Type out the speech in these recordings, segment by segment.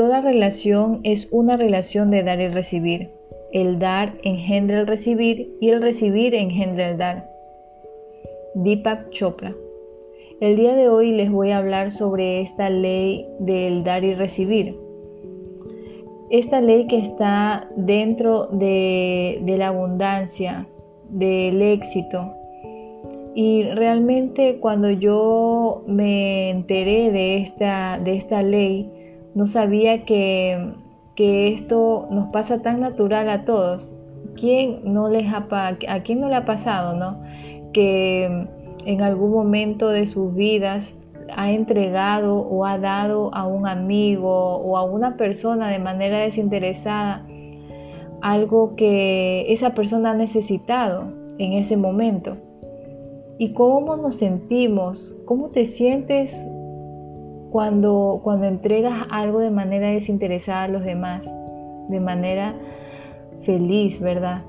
Toda relación es una relación de dar y recibir. El dar engendra el recibir y el recibir engendra el dar. Deepak Chopra. El día de hoy les voy a hablar sobre esta ley del dar y recibir. Esta ley que está dentro de, la abundancia, del éxito. Y realmente cuando yo me enteré de esta, de esta ley, no sabía que, esto nos pasa tan natural a todos. ¿Quién no les ha, ¿A quién no le ha pasado, no? Que en algún momento de sus vidas ha entregado o ha dado a un amigo o a una persona de manera desinteresada algo que esa persona ha necesitado en ese momento. ¿Y cómo nos sentimos? ¿Cómo te sientes cuando, cuando entregas algo de manera desinteresada a los demás, de manera feliz, ¿verdad?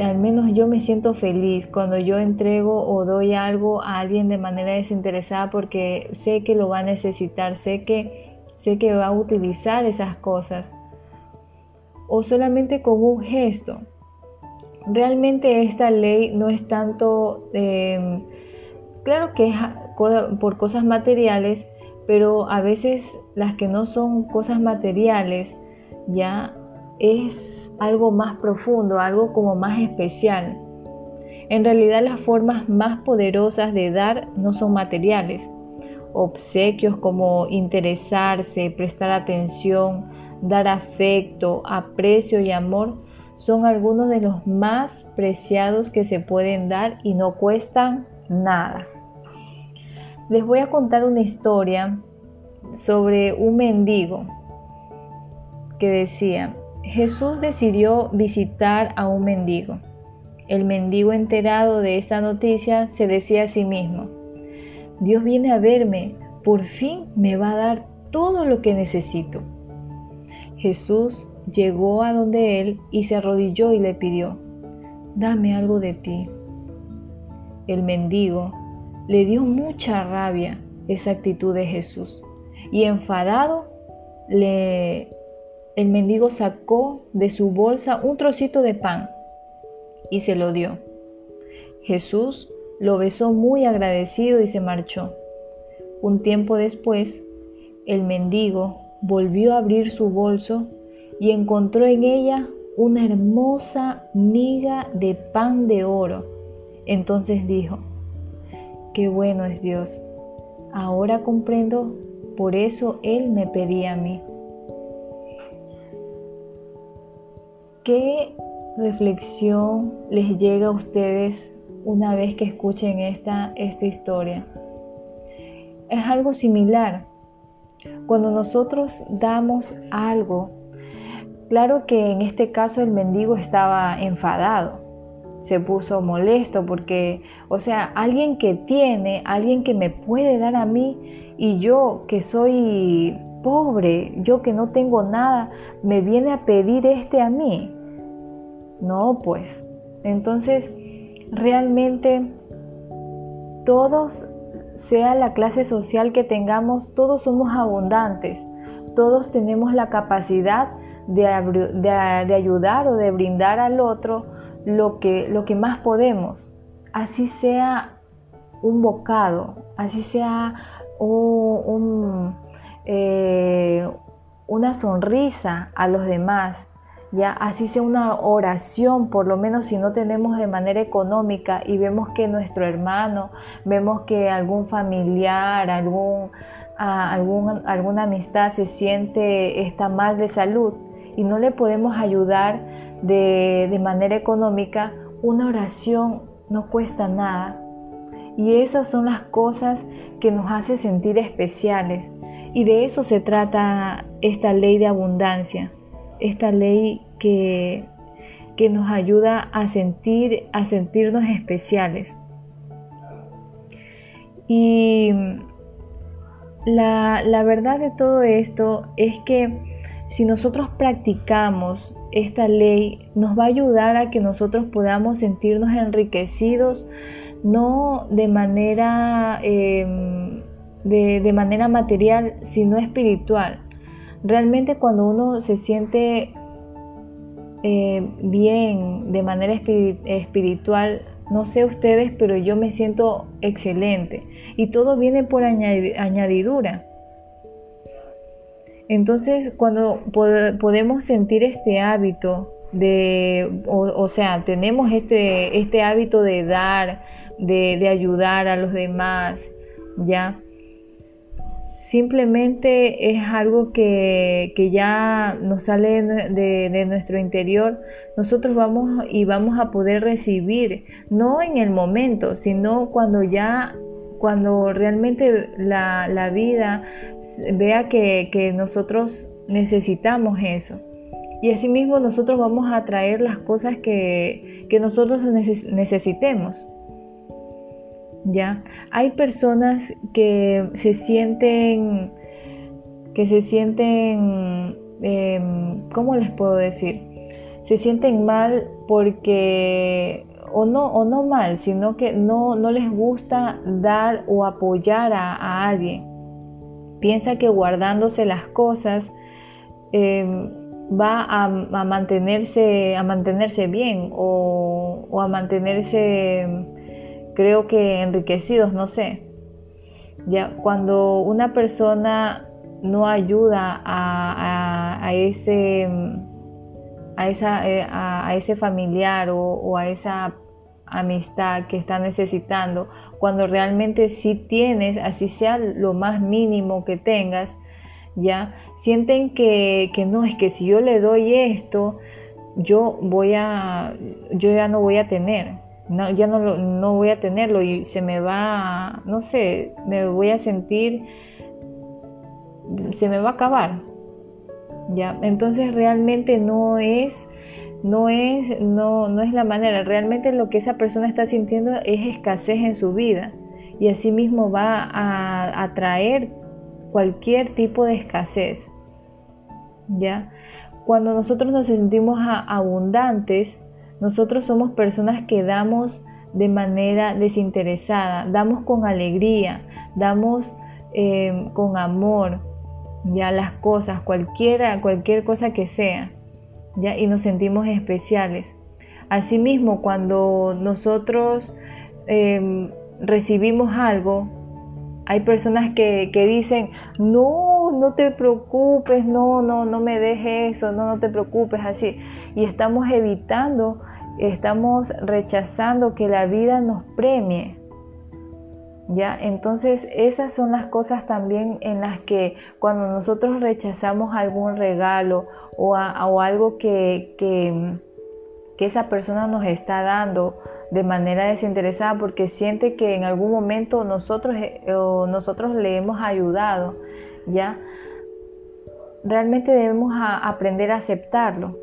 Al menos yo me siento feliz cuando yo entrego o doy algo a alguien de manera desinteresada porque sé que lo va a necesitar, sé que, sé que va a utilizar esas cosas. O solamente con un gesto. Realmente esta ley no es tanto, eh, claro que es por cosas materiales, pero a veces las que no son cosas materiales ya es algo más profundo, algo como más especial. En realidad las formas más poderosas de dar no son materiales. Obsequios como interesarse, prestar atención, dar afecto, aprecio y amor son algunos de los más preciados que se pueden dar y no cuestan nada. Les voy a contar una historia sobre un mendigo que decía, Jesús decidió visitar a un mendigo. El mendigo enterado de esta noticia se decía a sí mismo, Dios viene a verme, por fin me va a dar todo lo que necesito. Jesús llegó a donde él y se arrodilló y le pidió, dame algo de ti. El mendigo le dio mucha rabia esa actitud de Jesús y enfadado le, el mendigo sacó de su bolsa un trocito de pan y se lo dio. Jesús lo besó muy agradecido y se marchó. Un tiempo después, el mendigo volvió a abrir su bolso y encontró en ella una hermosa miga de pan de oro. Entonces dijo, Qué bueno es Dios. Ahora comprendo, por eso Él me pedía a mí. ¿Qué reflexión les llega a ustedes una vez que escuchen esta, esta historia? Es algo similar. Cuando nosotros damos algo, claro que en este caso el mendigo estaba enfadado, se puso molesto porque, o sea, alguien que tiene, alguien que me puede dar a mí y yo que soy pobre, yo que no tengo nada, me viene a pedir este a mí. No, pues. Entonces, realmente todos, sea la clase social que tengamos, todos somos abundantes, todos tenemos la capacidad de, de ayudar o de brindar al otro lo que, lo que más podemos, así sea un bocado, así sea eh, una sonrisa a los demás, ya así sea una oración, por lo menos si no tenemos de manera económica y vemos que nuestro hermano, vemos que algún familiar, algún, algún, alguna amistad se siente, está mal de salud y no le podemos ayudar de, manera económica, una oración no cuesta nada. Y esas son las cosas que nos hace sentir especiales. Y de eso se trata esta ley de abundancia, esta ley que, que nos ayuda a sentir, a sentirnos especiales. Y la, la verdad de todo esto es que si nosotros practicamos esta ley, nos va a ayudar a que nosotros podamos sentirnos enriquecidos, no de manera, em, de, manera material, sino espiritual. realmente cuando uno se siente eh, bien de manera espiritual, no sé ustedes, pero yo me siento excelente. Y todo viene por añadidura. Entonces, cuando podemos sentir este hábito de, o, sea, tenemos este, este hábito de dar, de, ayudar a los demás, ¿ya? Simplemente es algo que, ya nos sale de, de, nuestro interior. Nosotros vamos y vamos a poder recibir, no en el momento, sino cuando ya, cuando realmente la, la vida vea que, nosotros necesitamos eso. Y asimismo nosotros vamos a traer las cosas que, nosotros necesitemos. ¿Ya? Hay personas que se sienten, que se sienten, em, ¿cómo les puedo decir? Se sienten mal porque, o no, o no mal, sino que no, no les gusta dar o apoyar a alguien piensa que guardándose las cosas em, va a, mantenerse, a mantenerse bien o, a mantenerse, creo que enriquecidos, no sé. Ya, cuando una persona no ayuda a, ese, a, esa, eh, a, ese familiar o a esa amistad que está necesitando, cuando realmente sí tienes, así sea lo más mínimo que tengas, ya sienten que, no, es que si yo le doy esto, yo voy a, yo ya no voy a tener, no, ya no, no voy a tenerlo y se me va, no sé, me voy a sentir, se me va a acabar, ya, entonces realmente no es no es, no, no es la manera. Realmente lo que esa persona está sintiendo es escasez en su vida y asimismo va a atraer cualquier tipo de escasez. ¿Ya? Cuando nosotros nos sentimos abundantes, nosotros somos personas que damos de manera desinteresada, damos con alegría, damos eh, con amor, ya las cosas, cualquiera, cualquier cosa que sea y nos sentimos especiales. Asimismo, cuando nosotros em, recibimos algo, hay personas que, dicen, no, no te preocupes, no, no, no me dejes eso, no, no te preocupes, así. Y estamos evitando, estamos rechazando que la vida nos premie. ¿Ya? Entonces esas son las cosas también en las que cuando nosotros rechazamos algún regalo o, algo que, que, esa persona nos está dando de manera desinteresada porque siente que en algún momento nosotros, eh, nosotros le hemos ayudado, ¿ya? Realmente debemos aprender a aceptarlo,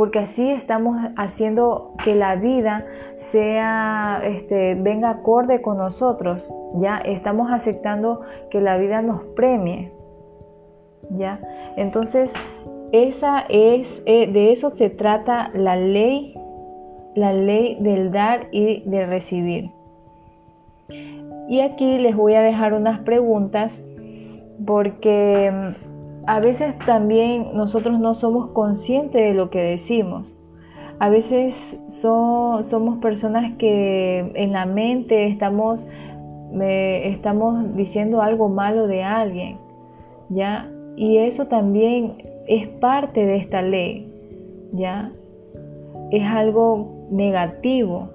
porque así estamos haciendo que la vida sea, este, venga acorde con nosotros, ya estamos aceptando que la vida nos premie, ya. Entonces esa es, eh, de eso se trata la ley, la ley del dar y de recibir. Y aquí les voy a dejar unas preguntas porque mm, a veces también nosotros no somos conscientes de lo que decimos. A veces somos personas que en la mente estamos, estamos diciendo algo malo de alguien, ¿ya? Y eso también es parte de esta ley, ¿ya? Es algo negativo.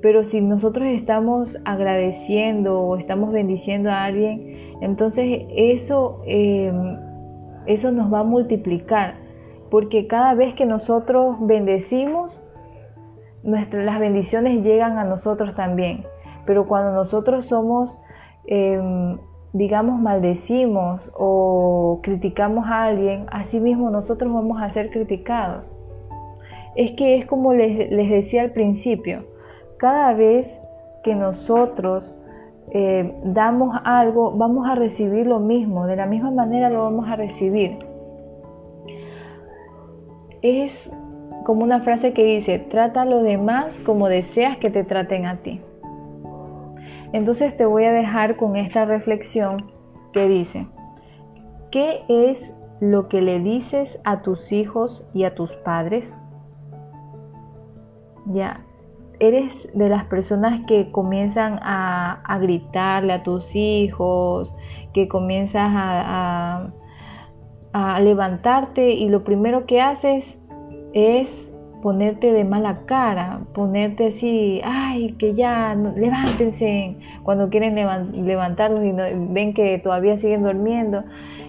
Pero si nosotros estamos agradeciendo o estamos bendiciendo a alguien, entonces eso, em, eso nos va a multiplicar. Porque cada vez que nosotros bendecimos, nuestras, las bendiciones llegan a nosotros también. Pero cuando nosotros somos em, digamos, maldecimos o criticamos a alguien, así mismo nosotros vamos a ser criticados. Es que es como les, decía al principio, cada vez que nosotros eh, damos algo, vamos a recibir lo mismo, de la misma manera lo vamos a recibir. Es como una frase que dice, trata a los demás como deseas que te traten a ti. Entonces te voy a dejar con esta reflexión que dice, ¿qué es lo que le dices a tus hijos y a tus padres? Ya, eres de las personas que comienzan a, gritarle a tus hijos, que comienzas a, a, levantarte y lo primero que haces es ponerte de mala cara, ponerte así, ay, que ya, levántense, cuando quieren levantarlos y ven que todavía siguen durmiendo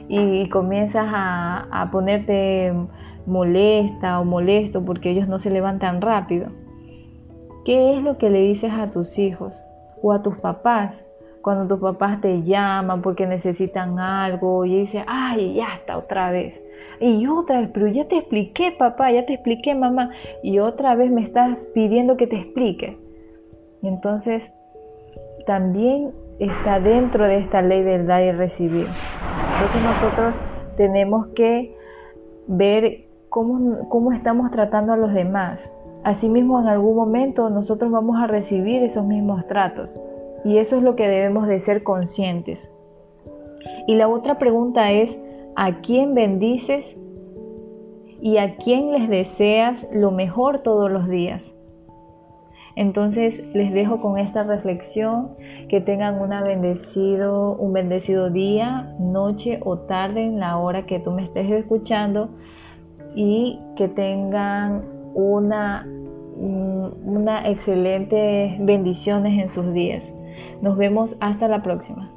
y, comienzas a, a ponerte molesta o molesto porque ellos no se levantan rápido. ¿Qué es lo que le dices a tus hijos o a tus papás cuando tus papás te llaman porque necesitan algo y dices, ay, ya está otra vez? Y otra vez, pero ya te expliqué, papá, ya te expliqué, mamá, y otra vez me estás pidiendo que te explique. entonces, también está dentro de esta ley del dar y recibir. Entonces nosotros tenemos que ver cómo, cómo estamos tratando a los demás. Asimismo, en algún momento nosotros vamos a recibir esos mismos tratos. Y eso es lo que debemos de ser conscientes. Y la otra pregunta es, ¿a quién bendices y a quién les deseas lo mejor todos los días? Entonces les dejo con esta reflexión, que tengan bendecido, un bendecido día, noche o tarde en la hora que tú me estés escuchando y que tengan una, una excelente bendiciones en sus días. Nos vemos hasta la próxima.